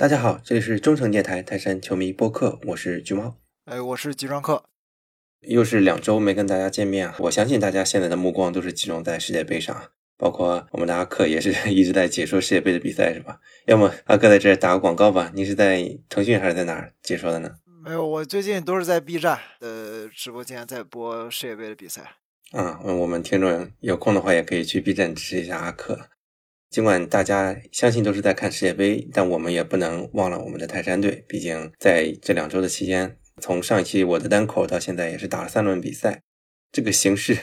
大家好，这里是中诚电台泰山球迷播客，我是橘猫。哎，我是吉庄客。又是两周没跟大家见面啊！我相信大家现在的目光都是集中在世界杯上，包括我们的阿克也是一直在解说世界杯的比赛，是吧？要么阿克在这打个广告吧？你是在腾讯还是在哪儿解说的呢？没有，我最近都是在 B 站的直播间在播世界杯的比赛。啊，我们听众有空的话也可以去 B 站支持一下阿克。尽管大家相信都是在看世界杯，但我们也不能忘了我们的泰山队。毕竟在这两周的期间，从上一期我的单口到现在也是打了三轮比赛，这个形势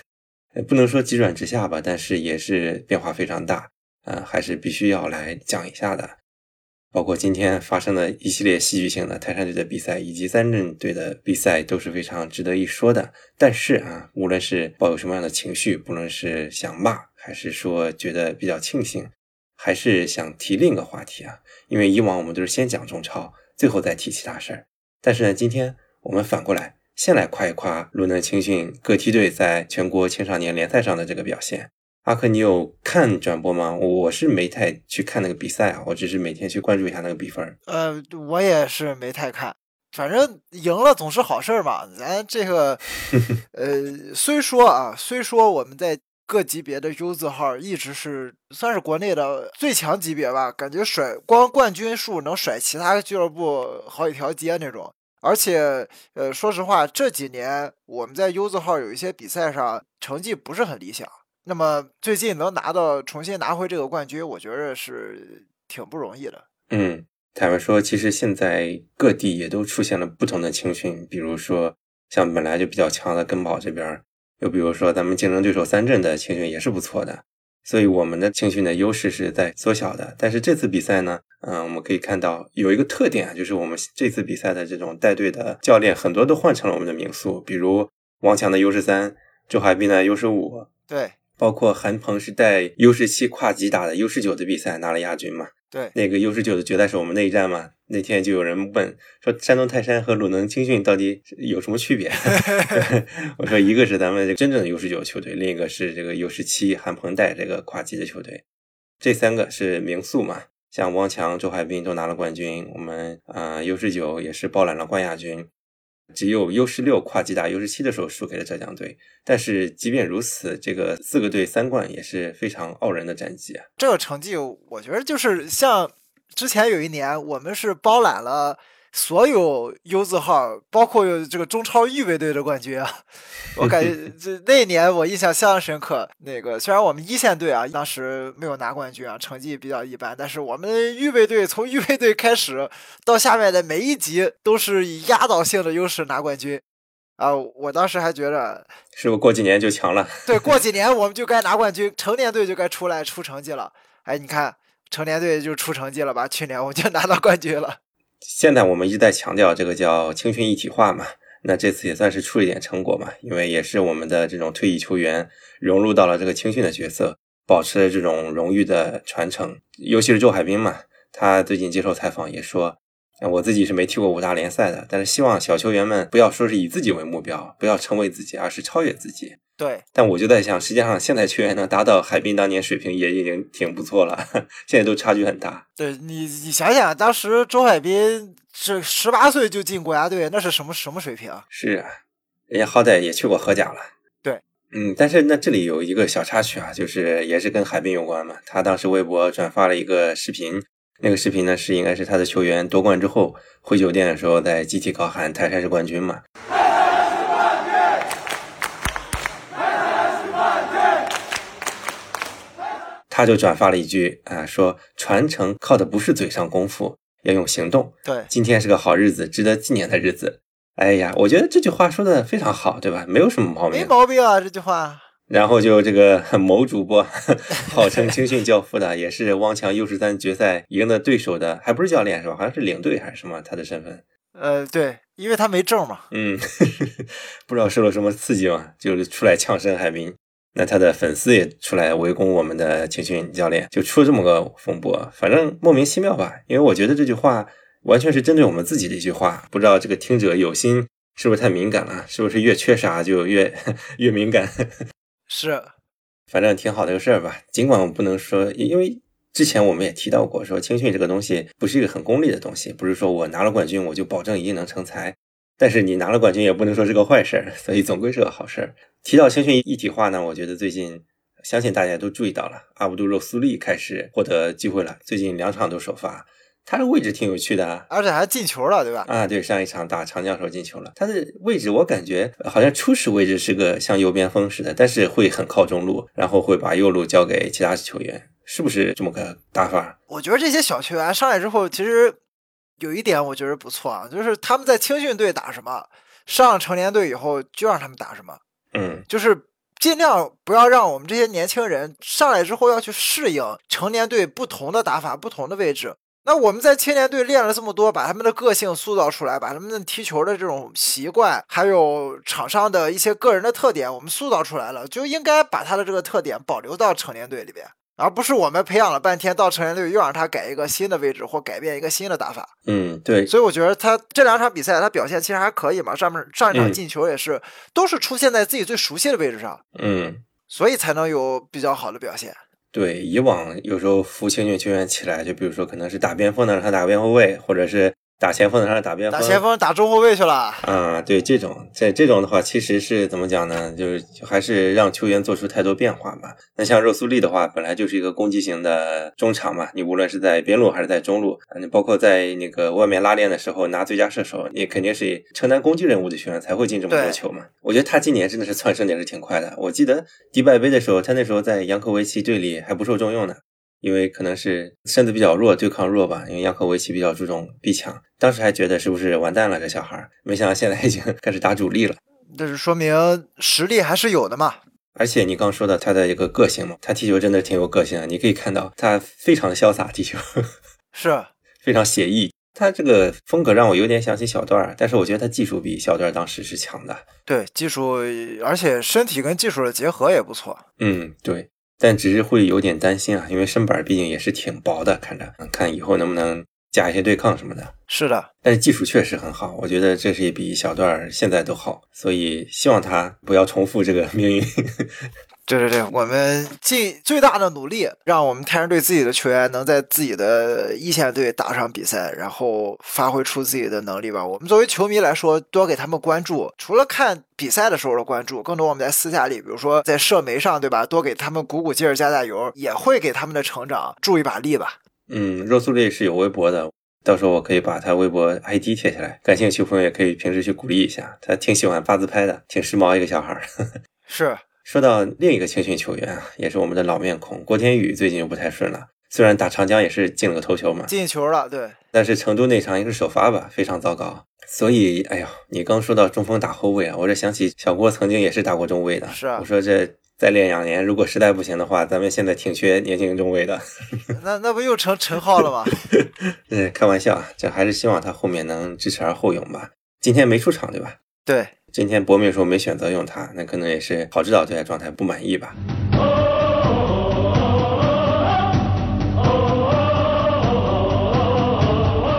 不能说急转直下吧，但是也是变化非常大。呃，还是必须要来讲一下的。包括今天发生的一系列戏剧性的泰山队的比赛，以及三镇队的比赛都是非常值得一说的。但是啊，无论是抱有什么样的情绪，不论是想骂，还是说觉得比较庆幸。还是想提另一个话题啊，因为以往我们都是先讲中超，最后再提其他事儿。但是呢，今天我们反过来，先来夸一夸鲁能青训各梯队在全国青少年联赛上的这个表现。阿克，你有看转播吗？我是没太去看那个比赛啊，我只是每天去关注一下那个比分。呃，我也是没太看，反正赢了总是好事嘛。咱这个，呃，虽说啊，虽说我们在。各级别的 U 字号一直是算是国内的最强级别吧，感觉甩光冠军数能甩其他俱乐部好几条街那种。而且，呃，说实话，这几年我们在 U 字号有一些比赛上成绩不是很理想。那么最近能拿到重新拿回这个冠军，我觉得是挺不容易的。嗯，坦白说，其实现在各地也都出现了不同的青训，比如说像本来就比较强的根宝这边。又比如说，咱们竞争对手三镇的青训也是不错的，所以我们的青训的优势是在缩小的。但是这次比赛呢，嗯，我们可以看到有一个特点啊，就是我们这次比赛的这种带队的教练很多都换成了我们的名宿，比如王强的优势三，周海滨的优势五，对，包括韩鹏是带 U 十七跨级打的 U 十九的比赛拿了亚军嘛。对，那个 U 十九的决赛是我们内战嘛？那天就有人问说，山东泰山和鲁能青训到底有什么区别？我说一个是咱们这个真正的 U 十九球队，另一个是这个 U 十七韩鹏带这个跨级的球队。这三个是名宿嘛？像汪强、周海滨都拿了冠军，我们啊 U 十九也是包揽了冠亚军。只有 U 十六跨级打 U 十七的时候输给了浙江队，但是即便如此，这个四个队三冠也是非常傲人的战绩啊！这个成绩，我觉得就是像之前有一年，我们是包揽了。所有 U 字号，包括这个中超预备队的冠军啊，我感觉这那年我印象相当深刻。那个虽然我们一线队啊当时没有拿冠军啊，成绩比较一般，但是我们预备队从预备队开始到下面的每一级都是以压倒性的优势拿冠军啊！我当时还觉着，是不是过几年就强了？对，过几年我们就该拿冠军，成年队就该出来出成绩了。哎，你看成年队就出成绩了吧？去年我们就拿到冠军了。现在我们一直在强调这个叫青训一体化嘛，那这次也算是出了一点成果嘛，因为也是我们的这种退役球员融入到了这个青训的角色，保持了这种荣誉的传承。尤其是周海滨嘛，他最近接受采访也说，我自己是没踢过五大联赛的，但是希望小球员们不要说是以自己为目标，不要成为自己，而是超越自己。对，但我就在想，实际上现在球员能达到海滨当年水平也已经挺不错了，现在都差距很大。对你，你想想，当时周海滨是十八岁就进国家队，那是什么什么水平？是啊，人家好歹也去过荷甲了。对，嗯，但是那这里有一个小插曲啊，就是也是跟海滨有关嘛。他当时微博转发了一个视频，那个视频呢是应该是他的球员夺冠之后回酒店的时候在集体高喊“泰山是冠军”嘛。他就转发了一句啊，说传承靠的不是嘴上功夫，要用行动。对，今天是个好日子，值得纪念的日子。哎呀，我觉得这句话说的非常好，对吧？没有什么毛病，没毛病啊，这句话。然后就这个 某主播号称青训教父的，也是汪强 U 十三决赛赢的对手的，还不是教练是吧？好像是领队还是什么？他的身份？呃，对，因为他没证嘛。嗯，不知道受了什么刺激嘛，就是出来呛声海滨。那他的粉丝也出来围攻我们的青训教练，就出了这么个风波，反正莫名其妙吧。因为我觉得这句话完全是针对我们自己的一句话，不知道这个听者有心是不是太敏感了，是不是越缺啥就越 越敏感？是，反正挺好的个事儿吧。尽管我不能说，因为之前我们也提到过，说青训这个东西不是一个很功利的东西，不是说我拿了冠军我就保证一定能成才。但是你拿了冠军也不能说是个坏事儿，所以总归是个好事儿。提到青训一体化呢，我觉得最近相信大家都注意到了，阿卜杜肉苏利开始获得机会了，最近两场都首发，他的位置挺有趣的啊，而且还进球了，对吧？啊，对，上一场打长江时候进球了，他的位置我感觉好像初始位置是个像右边锋似的，但是会很靠中路，然后会把右路交给其他球员，是不是这么个打法？我觉得这些小球员上来之后，其实。有一点我觉得不错啊，就是他们在青训队打什么，上成年队以后就让他们打什么，嗯，就是尽量不要让我们这些年轻人上来之后要去适应成年队不同的打法、不同的位置。那我们在青年队练了这么多，把他们的个性塑造出来，把他们的踢球的这种习惯，还有场上的一些个人的特点，我们塑造出来了，就应该把他的这个特点保留到成年队里边。而不是我们培养了半天，到成年队又让他改一个新的位置或改变一个新的打法。嗯，对。所以我觉得他这两场比赛他表现其实还可以嘛，上面上一场进球也是都是出现在自己最熟悉的位置上。嗯，所以才能有比较好的表现。对，以往有时候扶青训球员起来，就比如说可能是打边锋的让他打边后卫，或者是。打前锋的他打边锋，打前锋打中后卫去了。啊，对这种，在这种的话，其实是怎么讲呢？就是还是让球员做出太多变化吧。那像肉苏利的话，本来就是一个攻击型的中场嘛，你无论是在边路还是在中路，你包括在那个外面拉练的时候拿最佳射手，你肯定是承担攻击任务的球员才会进这么多球嘛。我觉得他今年真的是窜升也是挺快的。我记得迪拜杯的时候，他那时候在扬科维奇队里还不受重用呢。因为可能是身子比较弱，对抗弱吧。因为扬科维奇比较注重逼抢，当时还觉得是不是完蛋了这小孩没想到现在已经 开始打主力了。这是说明实力还是有的嘛。而且你刚说的他的一个个性嘛，他踢球真的挺有个性的。你可以看到他非常的潇洒踢球，是非常写意。他这个风格让我有点想起小段儿，但是我觉得他技术比小段当时是强的。对，技术，而且身体跟技术的结合也不错。嗯，对。但只是会有点担心啊，因为身板毕竟也是挺薄的，看着，看以后能不能加一些对抗什么的。是的，但是技术确实很好，我觉得这是比小段现在都好，所以希望他不要重复这个命运。对对对，我们尽最大的努力，让我们太阳队自己的球员能在自己的一线队打上比赛，然后发挥出自己的能力吧。我们作为球迷来说，多给他们关注，除了看比赛的时候的关注，更多我们在私下里，比如说在社媒上，对吧？多给他们鼓鼓劲儿、加加油，也会给他们的成长助一把力吧。嗯，若苏丽是有微博的，到时候我可以把他微博 ID 贴下来，感兴趣朋友也可以平时去鼓励一下。他挺喜欢发自拍的，挺时髦一个小孩儿。是。说到另一个青训球员啊，也是我们的老面孔郭天宇，最近又不太顺了。虽然打长江也是进了个头球嘛，进球了，对。但是成都那场也是首发吧，非常糟糕。所以，哎呦，你刚说到中锋打后卫啊，我这想起小郭曾经也是打过中卫的。是啊。我说这再练两年，如果实在不行的话，咱们现在挺缺年轻中卫的。那那不又成陈浩了吗？嗯，开玩笑，这还是希望他后面能支持而后勇吧。今天没出场，对吧？对。今天博明说没选择用他，那可能也是郝指导对他状态不满意吧。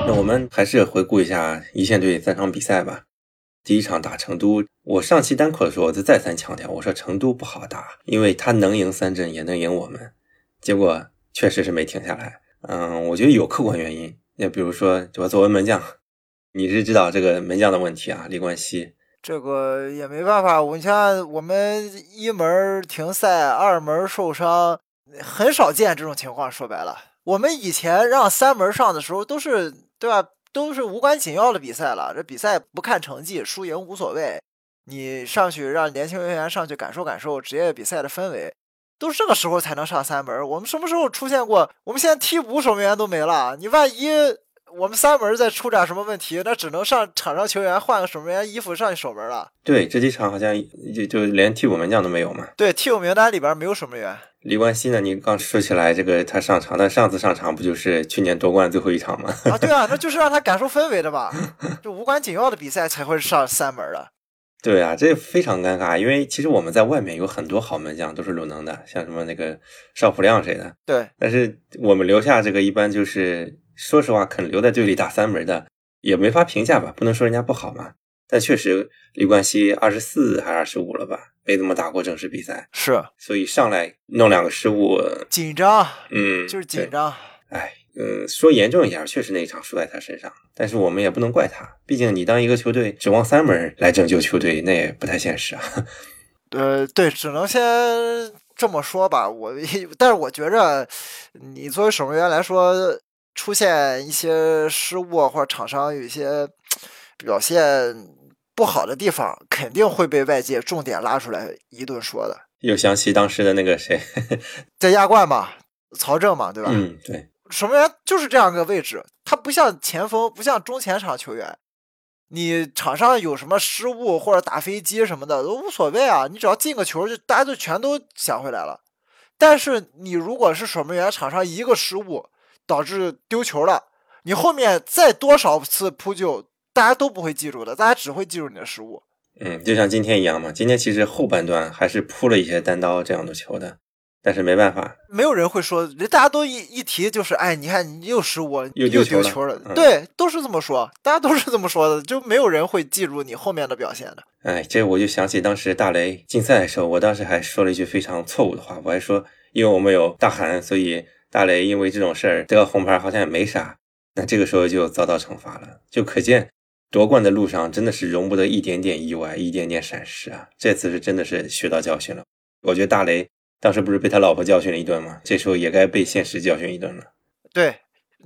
那我们还是回顾一下一线队三场比赛吧。第一场打成都，我上期单口的时候我就再三强调，我说成都不好打，因为他能赢三镇也能赢我们。结果确实是没停下来。嗯，我觉得有客观原因，那比如说我作为门将，你是知道这个门将的问题啊，李冠希。这个也没办法，我像我们一门停赛，二门受伤，很少见这种情况。说白了，我们以前让三门上的时候，都是对吧？都是无关紧要的比赛了。这比赛不看成绩，输赢无所谓。你上去让年轻球员上去感受感受职业比赛的氛围，都是这个时候才能上三门。我们什么时候出现过？我们现在替补守门员都没了，你万一……我们三门再出点什么问题，那只能上场上球员换个守门员衣服上去守门了。对，这几场好像就就连替补门将都没有嘛。对，替补名单里边没有守门员。李冠希呢？你刚说起来这个他上场，那上次上场不就是去年夺冠最后一场吗？啊，对啊，那就是让他感受氛围的吧，就无关紧要的比赛才会上三门的。对啊，这非常尴尬，因为其实我们在外面有很多好门将，都是鲁能的，像什么那个邵普亮谁的。对，但是我们留下这个一般就是。说实话，肯留在队里打三门的也没法评价吧，不能说人家不好嘛。但确实，李冠希二十四还是二十五了吧？没怎么打过正式比赛，是所以上来弄两个失误，紧张，嗯，就是紧。张。哎，嗯，说严重一点，确实那一场输在他身上，但是我们也不能怪他，毕竟你当一个球队指望三门来拯救球队，那也不太现实啊。呃，对，只能先这么说吧。我，但是我觉着，你作为守门员来说，出现一些失误或者厂商有一些表现不好的地方，肯定会被外界重点拉出来一顿说的。又想起当时的那个谁，在亚冠嘛，曹正嘛，对吧？嗯，对，守门员就是这样个位置，他不像前锋，不像中前场球员。你场上有什么失误或者打飞机什么的都无所谓啊，你只要进个球，就大家就全都想回来了。但是你如果是守门员，场上一个失误导致丢球了，你后面再多少次扑救，大家都不会记住的，大家只会记住你的失误。嗯，就像今天一样嘛。今天其实后半段还是扑了一些单刀这样的球的，但是没办法，没有人会说，人大家都一一提就是，哎，你看你又失误，又丢丢球了球了，嗯对，都是这么说，大家都是这么说的，就没有人会记住你后面的表现的。哎，这我就想起当时大雷竞赛的时候，我当时还说了一句非常错误的话，我还说，因为我们有大韩，所以大雷因为这种事儿得个红牌好像也没啥。那这个时候就遭到惩罚了，就可见夺冠的路上真的是容不得一点点意外，一点点闪失啊！这次是真的是学到教训了。我觉得大雷当时不是被他老婆教训了一顿吗？这时候也该被现实教训一顿了。对，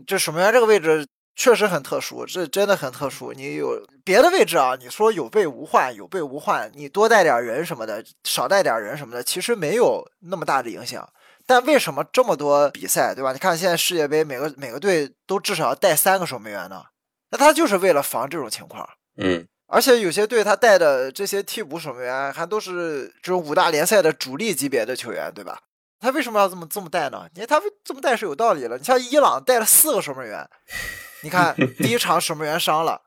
这守门员这个位置确实很特殊，这真的很特殊。你有别的位置啊，你说有备无患，有备无患，你多带点人什么的，少带点人什么的，其实没有那么大的影响。但为什么这么多比赛，对吧？你看现在世界杯，每个每个队都至少要带三个守门员呢，那他就是为了防这种情况。嗯，而且有些队他带的这些替补守门员还都是这种五大联赛的主力级别的球员，对吧？他为什么要这么这么带呢？你看他为这么带是有道理了。你像伊朗带了四个守门员，你看 第一场守门员伤了，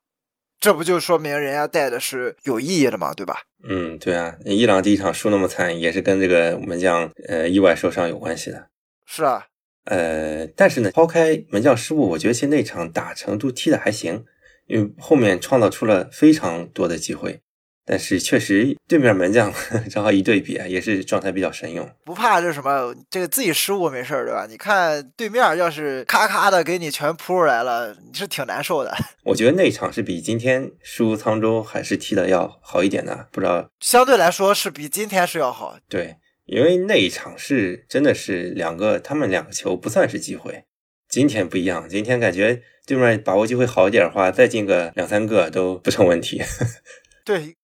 这不就说明人家带的是有意义的嘛，对吧？嗯，对啊，伊朗第一场输那么惨，也是跟这个门将呃意外受伤有关系的。是啊，呃，但是呢，抛开门将失误，我觉得其实那场打成都踢的还行，因为后面创造出了非常多的机会。但是确实，对面门将 正好一对比啊，也是状态比较神勇。不怕这什么，这个自己失误没事儿，对吧？你看对面要是咔咔的给你全扑出来了，你是挺难受的。我觉得那场是比今天输沧州还是踢的要好一点的，不知道相对来说是比今天是要好。对，因为那一场是真的是两个，他们两个球不算是机会。今天不一样，今天感觉对面把握机会好一点的话，再进个两三个都不成问题。对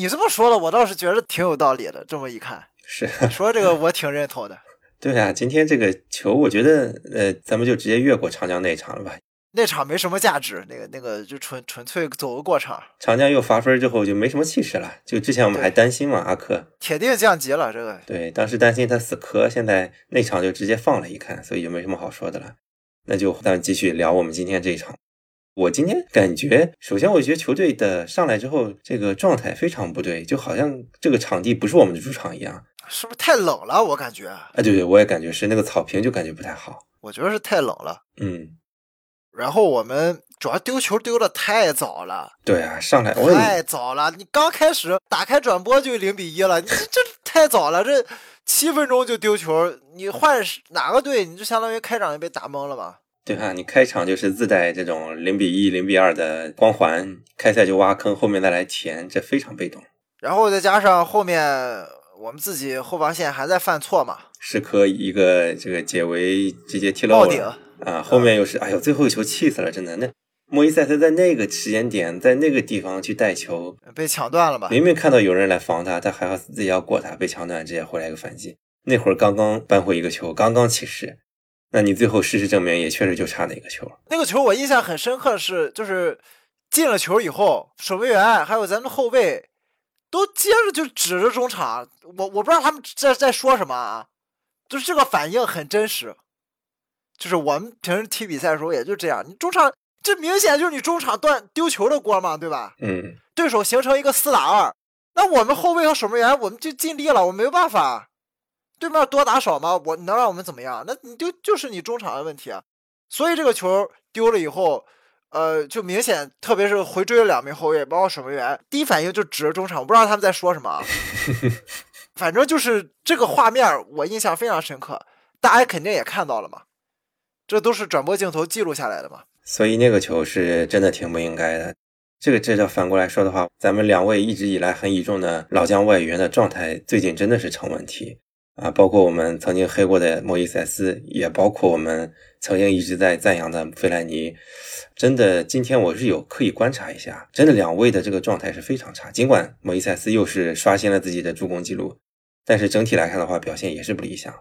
你这么说了，我倒是觉得挺有道理的。这么一看，是，你说这个我挺认同的。对啊，今天这个球，我觉得呃，咱们就直接越过长江那一场了吧。那场没什么价值，那个那个就纯纯粹走个过场，长江又罚分之后就没什么气势了。就之前我们还担心嘛，阿克铁定降级了。这个对，当时担心他死磕，现在那场就直接放了一看，所以就没什么好说的了。那就咱们继续聊我们今天这一场。我今天感觉，首先我觉得球队的上来之后，这个状态非常不对，就好像这个场地不是我们的主场一样。是不是太冷了？我感觉，哎，对对，我也感觉是那个草坪就感觉不太好。我觉得是太冷了。嗯，然后我们主要丢球丢的太早了，对啊，上来太早了。你刚开始打开转播就零比一了，你这这太早了，这七分钟就丢球，你换哪个队，你就相当于开场就被打懵了嘛。对啊，你开场就是自带这种零比一、零比二的光环，开赛就挖坑，后面再来填，这非常被动。然后再加上后面我们自己后防线还在犯错嘛，时刻一个这个解围直接踢漏了啊，后面又是哎呦，最后一球气死了，真的。那莫伊塞斯在那个时间点，在那个地方去带球，被抢断了吧。明明看到有人来防他，他还要自己要过他，被抢断，直接回来一个反击。那会儿刚刚扳回一个球，刚刚起势，那你最后事实证明也确实就差那个球。那个球我印象很深刻是，就是进了球以后，守门员还有咱们后卫都接着就指着中场，我我不知道他们在在说什么啊，就是这个反应很真实。就是我们平时踢比赛的时候也就这样，你中场这明显就是你中场断丢球的锅嘛，对吧？嗯，对手形成一个四打二，那我们后卫和守门员我们就尽力了，我没有办法。对面多打少吗？我能让我们怎么样？那你就就是你中场的问题啊。所以这个球丢了以后，呃，就明显，特别是回追了两名后卫，包括守门员，第一反应就指着中场，我不知道他们在说什么啊。反正就是这个画面，我印象非常深刻，大家肯定也看到了嘛，这都是转播镜头记录下来的嘛。所以那个球是真的挺不应该的。这个这叫反过来说的话，咱们两位一直以来很倚重的老将外援的状态，最近真的是成问题啊！包括我们曾经黑过的莫伊塞斯，也包括我们曾经一直在赞扬的费莱尼，真的，今天我是有刻意观察一下，真的两位的这个状态是非常差。尽管莫伊塞斯又是刷新了自己的助攻记录，但是整体来看的话，表现也是不理想。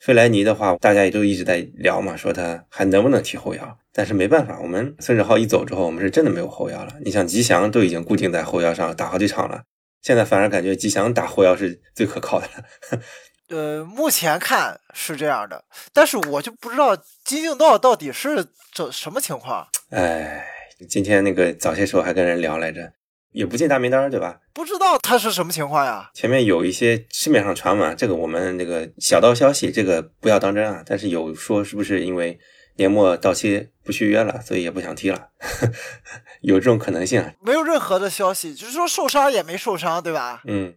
费莱尼的话，大家也都一直在聊嘛，说他还能不能踢后腰？但是没办法，我们孙志浩一走之后，我们是真的没有后腰了。你像吉祥都已经固定在后腰上打好几场了，现在反而感觉吉祥打后腰是最可靠的了。呃，目前看是这样的，但是我就不知道金敬道到底是怎什么情况。哎，今天那个早些时候还跟人聊来着。也不进大名单，对吧？不知道他是什么情况呀。前面有一些市面上传闻，这个我们这个小道消息，这个不要当真啊。但是有说是不是因为年末到期不续约了，所以也不想踢了，有这种可能性。没有任何的消息，就是说受伤也没受伤，对吧？嗯。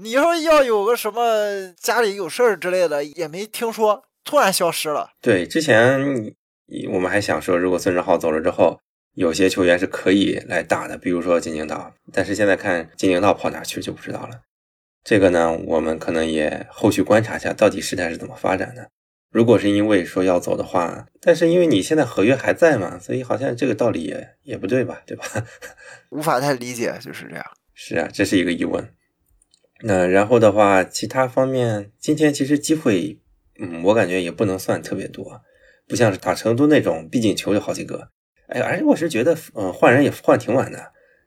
你说要有个什么家里有事儿之类的，也没听说，突然消失了。对，之前我们还想说，如果孙志浩走了之后。有些球员是可以来打的，比如说金宁道，但是现在看金宁道跑哪去就不知道了。这个呢，我们可能也后续观察一下，到底事态是怎么发展的。如果是因为说要走的话，但是因为你现在合约还在嘛，所以好像这个道理也也不对吧，对吧？无法太理解，就是这样。是啊，这是一个疑问。那然后的话，其他方面，今天其实机会，嗯，我感觉也不能算特别多，不像是打成都那种，毕竟球有好几个。哎，而且我是觉得，嗯，换人也换挺晚的，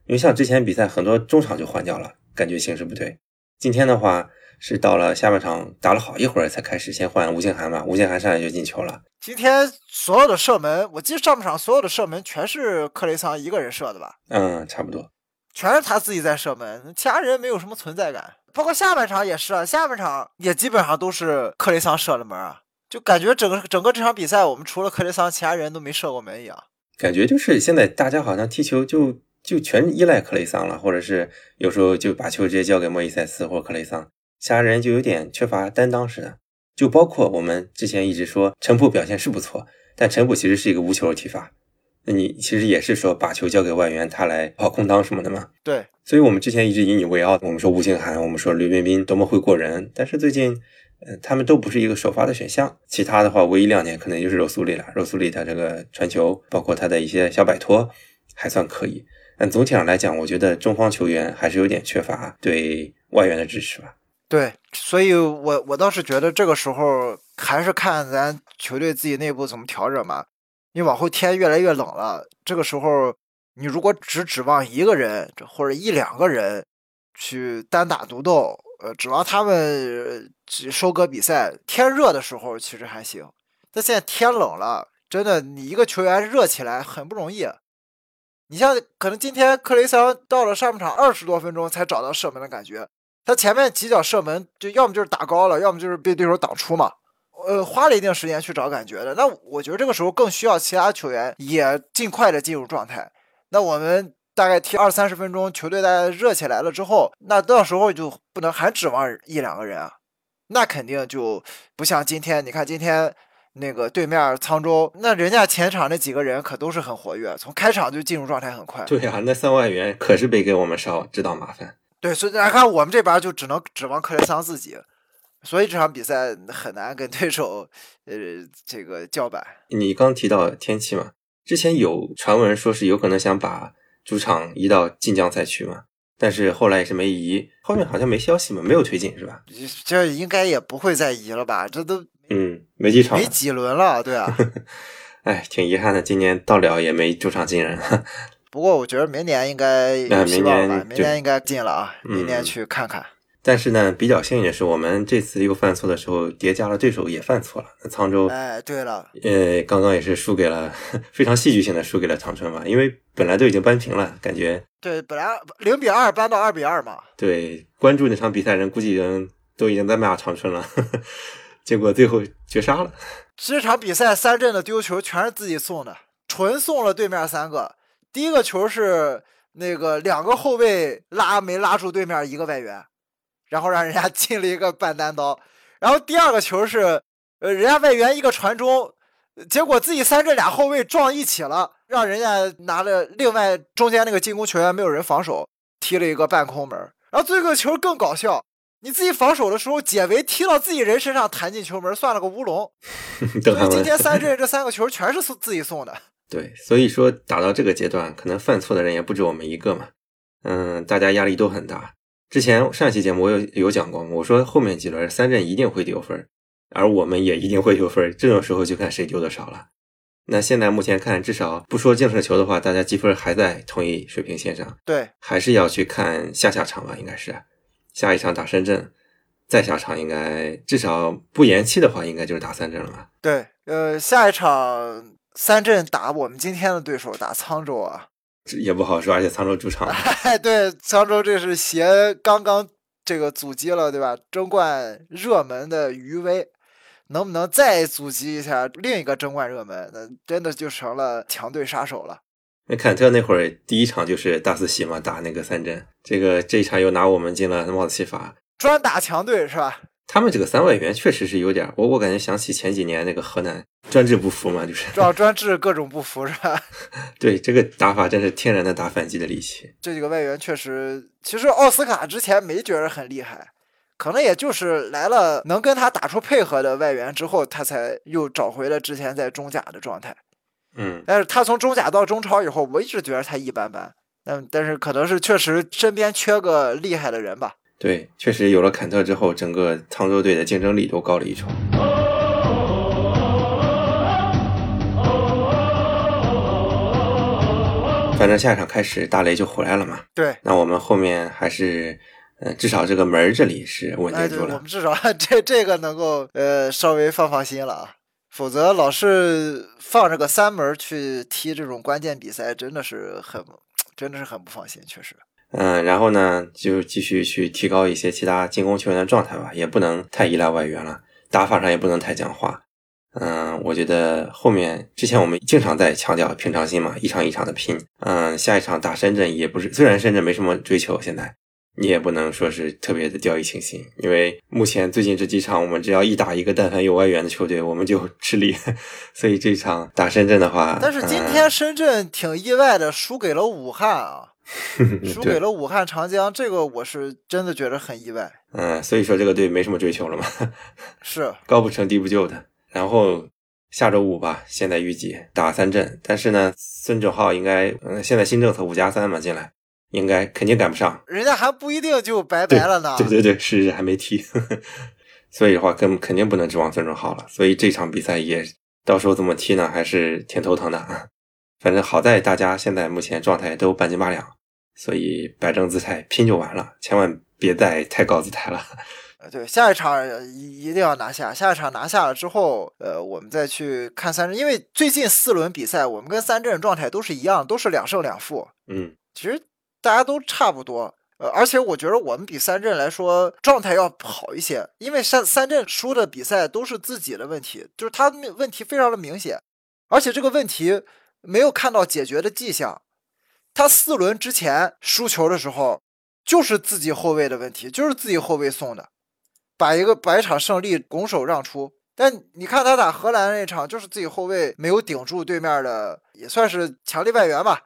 因为像之前比赛很多中场就换掉了，感觉形势不对。今天的话是到了下半场打了好一会儿才开始先换吴兴涵嘛，吴兴涵上来就进球了。今天所有的射门，我记得上半场所有的射门全是克雷桑一个人射的吧？嗯，差不多，全是他自己在射门，其他人没有什么存在感。包括下半场也是啊，下半场也基本上都是克雷桑射的门啊，就感觉整个整个这场比赛我们除了克雷桑，其他人都没射过门一样。感觉就是现在大家好像踢球就就全依赖克雷桑了，或者是有时候就把球直接交给莫伊塞斯或者克雷桑，其他人就有点缺乏担当似的。就包括我们之前一直说陈普表现是不错，但陈普其实是一个无球的踢法，那你其实也是说把球交给外援他来跑空当什么的嘛？对，所以我们之前一直引以为傲，我们说吴兴涵，我们说刘彬彬多么会过人，但是最近。呃，他们都不是一个首发的选项。其他的话，唯一亮点可能就是肉苏利了。肉苏利他这个传球，包括他的一些小摆脱，还算可以。但总体上来讲，我觉得中方球员还是有点缺乏对外援的支持吧。对，所以我我倒是觉得这个时候还是看咱球队自己内部怎么调整吧。你往后天越来越冷了，这个时候你如果只指望一个人或者一两个人去单打独斗。呃，指望他们收割比赛。天热的时候其实还行，但现在天冷了，真的，你一个球员热起来很不容易。你像可能今天克雷桑到了上半场二十多分钟才找到射门的感觉，他前面几脚射门就要么就是打高了，要么就是被对手挡出嘛。呃，花了一定时间去找感觉的。那我觉得这个时候更需要其他球员也尽快的进入状态。那我们。大概踢二三十分钟，球队大家热起来了之后，那到时候就不能还指望一两个人啊，那肯定就不像今天。你看今天那个对面沧州，那人家前场那几个人可都是很活跃，从开场就进入状态很快。对呀，那三外援可是没给我们烧，知道麻烦。对，所以来看我们这边就只能指望克雷桑自己，所以这场比赛很难跟对手呃这个叫板。你刚提到天气嘛，之前有传闻说是有可能想把。主场移到晋江赛区嘛，但是后来也是没移，后面好像没消息嘛，没有推进是吧？这应该也不会再移了吧？这都嗯，没几场，没几轮了，对啊。哎，挺遗憾的，今年到了也没主场进人。不过我觉得明年应该有希望吧，明年应该进了啊，明年去看看。但是呢，比较幸运的是，我们这次又犯错的时候叠加了对手也犯错了。那沧州，哎，对了，呃，刚刚也是输给了，非常戏剧性的输给了长春嘛，因为本来都已经扳平了，感觉对，本来零比二扳到二比二嘛。对，关注那场比赛人估计已经都已经在骂长春了，结果最后绝杀了。这场比赛三阵的丢球全是自己送的，纯送了对面三个。第一个球是那个两个后卫拉没拉住对面一个外援。然后让人家 进了一个半单刀。然后第二个球是，呃，人家外援一个传中，结果自己三阵俩后卫撞一起了，让人家拿了另外中间那个进攻球员没有人防守，踢了一个半空门。然后最后球更搞笑，你自己防守的时候解围踢到自己人身上弹进球门，算了个乌龙。所以今天三阵 这三个球全是自己送的。对，所以说打到这个阶段，可能犯错的人也不止我们一个嘛。嗯，大家压力都很大。之前上期节目我有有讲过，我说后面几轮三阵一定会丢分，而我们也一定会丢分。这种时候就看谁丢的少了。那现在目前看，至少不说净胜球的话，大家积分还在同一水平线上。对，还是要去看下下场吧，应该是下一场打深圳，再下场应该至少不延期的话，应该就是打三镇了吧？对，呃，下一场三镇打我们今天的对手打沧州啊。也不好说，而且沧州主场。哎，对，沧州这是携刚刚这个阻击了，对吧？争冠热门的余威，能不能再阻击一下另一个争冠热门？那真的就成了强队杀手了。那坎特那会儿第一场就是大四喜嘛，打那个三针，这个这一场又拿我们进了帽子戏法，专打强队是吧？他们这个三外援确实是有点，我我感觉想起前几年那个河南专制不服嘛，就是专专制各种不服是吧？对，这个打法真是天然的打反击的利器。这几个外援确实，其实奥斯卡之前没觉得很厉害，可能也就是来了能跟他打出配合的外援之后，他才又找回了之前在中甲的状态。嗯，但是他从中甲到中超以后，我一直觉得他一般般。但但是可能是确实身边缺个厉害的人吧。对，确实有了坎特之后，整个沧州队的竞争力都高了一筹。反正下一场开始，大雷就回来了嘛。对，那我们后面还是，呃，至少这个门这里是稳定住了。我们至少 这这个能够呃稍微放放心了啊，否则老是放着个三门去踢这种关键比赛，真的是很真的是很不放心，确实。嗯，然后呢，就继续去提高一些其他进攻球员的状态吧，也不能太依赖外援了，打法上也不能太僵化。嗯，我觉得后面之前我们经常在强调平常心嘛，一场一场的拼。嗯，下一场打深圳也不是，虽然深圳没什么追求，现在你也不能说是特别的掉以轻心，因为目前最近这几场我们只要一打一个但凡有外援的球队，我们就吃力。所以这场打深圳的话，但是今天深圳挺意外的，输给了武汉啊。输给了武汉长江，这个我是真的觉得很意外。嗯，所以说这个队没什么追求了嘛，是高不成低不就的。然后下周五吧，现在预计打三阵，但是呢，孙正浩应该，嗯，现在新政策五加三嘛，进来应该肯定赶不上，人家还不一定就拜拜了呢。对对对，是还没踢，所以的话，根肯定不能指望孙正浩了。所以这场比赛也到时候怎么踢呢，还是挺头疼的啊。反正好在大家现在目前状态都半斤八两。所以摆正姿态拼就完了，千万别再太高姿态了。对，下一场一一定要拿下。下一场拿下了之后，呃，我们再去看三镇，因为最近四轮比赛，我们跟三镇状态都是一样，都是两胜两负。嗯，其实大家都差不多。呃，而且我觉得我们比三镇来说状态要好一些，因为三三镇输的比赛都是自己的问题，就是他问题非常的明显，而且这个问题没有看到解决的迹象。他四轮之前输球的时候，就是自己后卫的问题，就是自己后卫送的，把一个百场胜利拱手让出。但你看他打荷兰那场，就是自己后卫没有顶住对面的，也算是强力外援吧。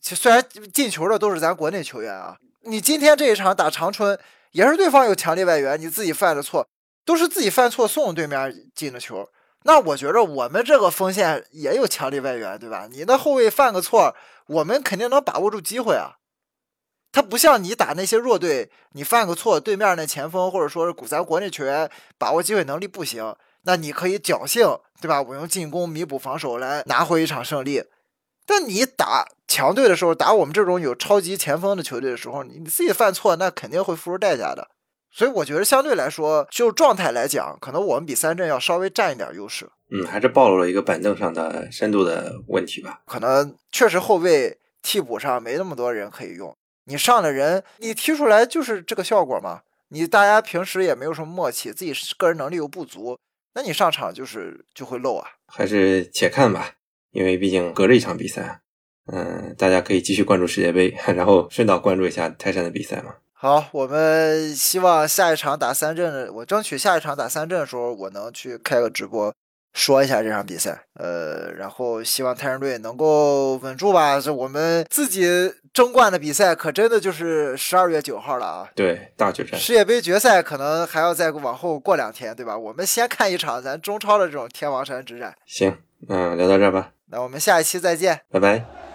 虽然进球的都是咱国内球员啊，你今天这一场打长春，也是对方有强力外援，你自己犯的错，都是自己犯错送对面进的球。那我觉着我们这个锋线也有强力外援，对吧？你那后卫犯个错。我们肯定能把握住机会啊！他不像你打那些弱队，你犯个错，对面那前锋或者说是古咱国内球员把握机会能力不行，那你可以侥幸，对吧？我用进攻弥补防守来拿回一场胜利。但你打强队的时候，打我们这种有超级前锋的球队的时候，你自己犯错，那肯定会付出代价的。所以我觉得相对来说，就状态来讲，可能我们比三镇要稍微占一点优势。嗯，还是暴露了一个板凳上的深度的问题吧。可能确实后卫替补上没那么多人可以用，你上的人你踢出来就是这个效果嘛？你大家平时也没有什么默契，自己个人能力又不足，那你上场就是就会漏啊。还是且看吧，因为毕竟隔着一场比赛，嗯，大家可以继续关注世界杯，然后顺道关注一下泰山的比赛嘛。好，我们希望下一场打三镇，我争取下一场打三阵的时候，我能去开个直播。说一下这场比赛，呃，然后希望泰山队能够稳住吧。这我们自己争冠的比赛，可真的就是十二月九号了啊！对，大决战。世界杯决赛可能还要再往后过两天，对吧？我们先看一场咱中超的这种天王山之战。行，嗯，聊到这吧。那我们下一期再见，拜拜。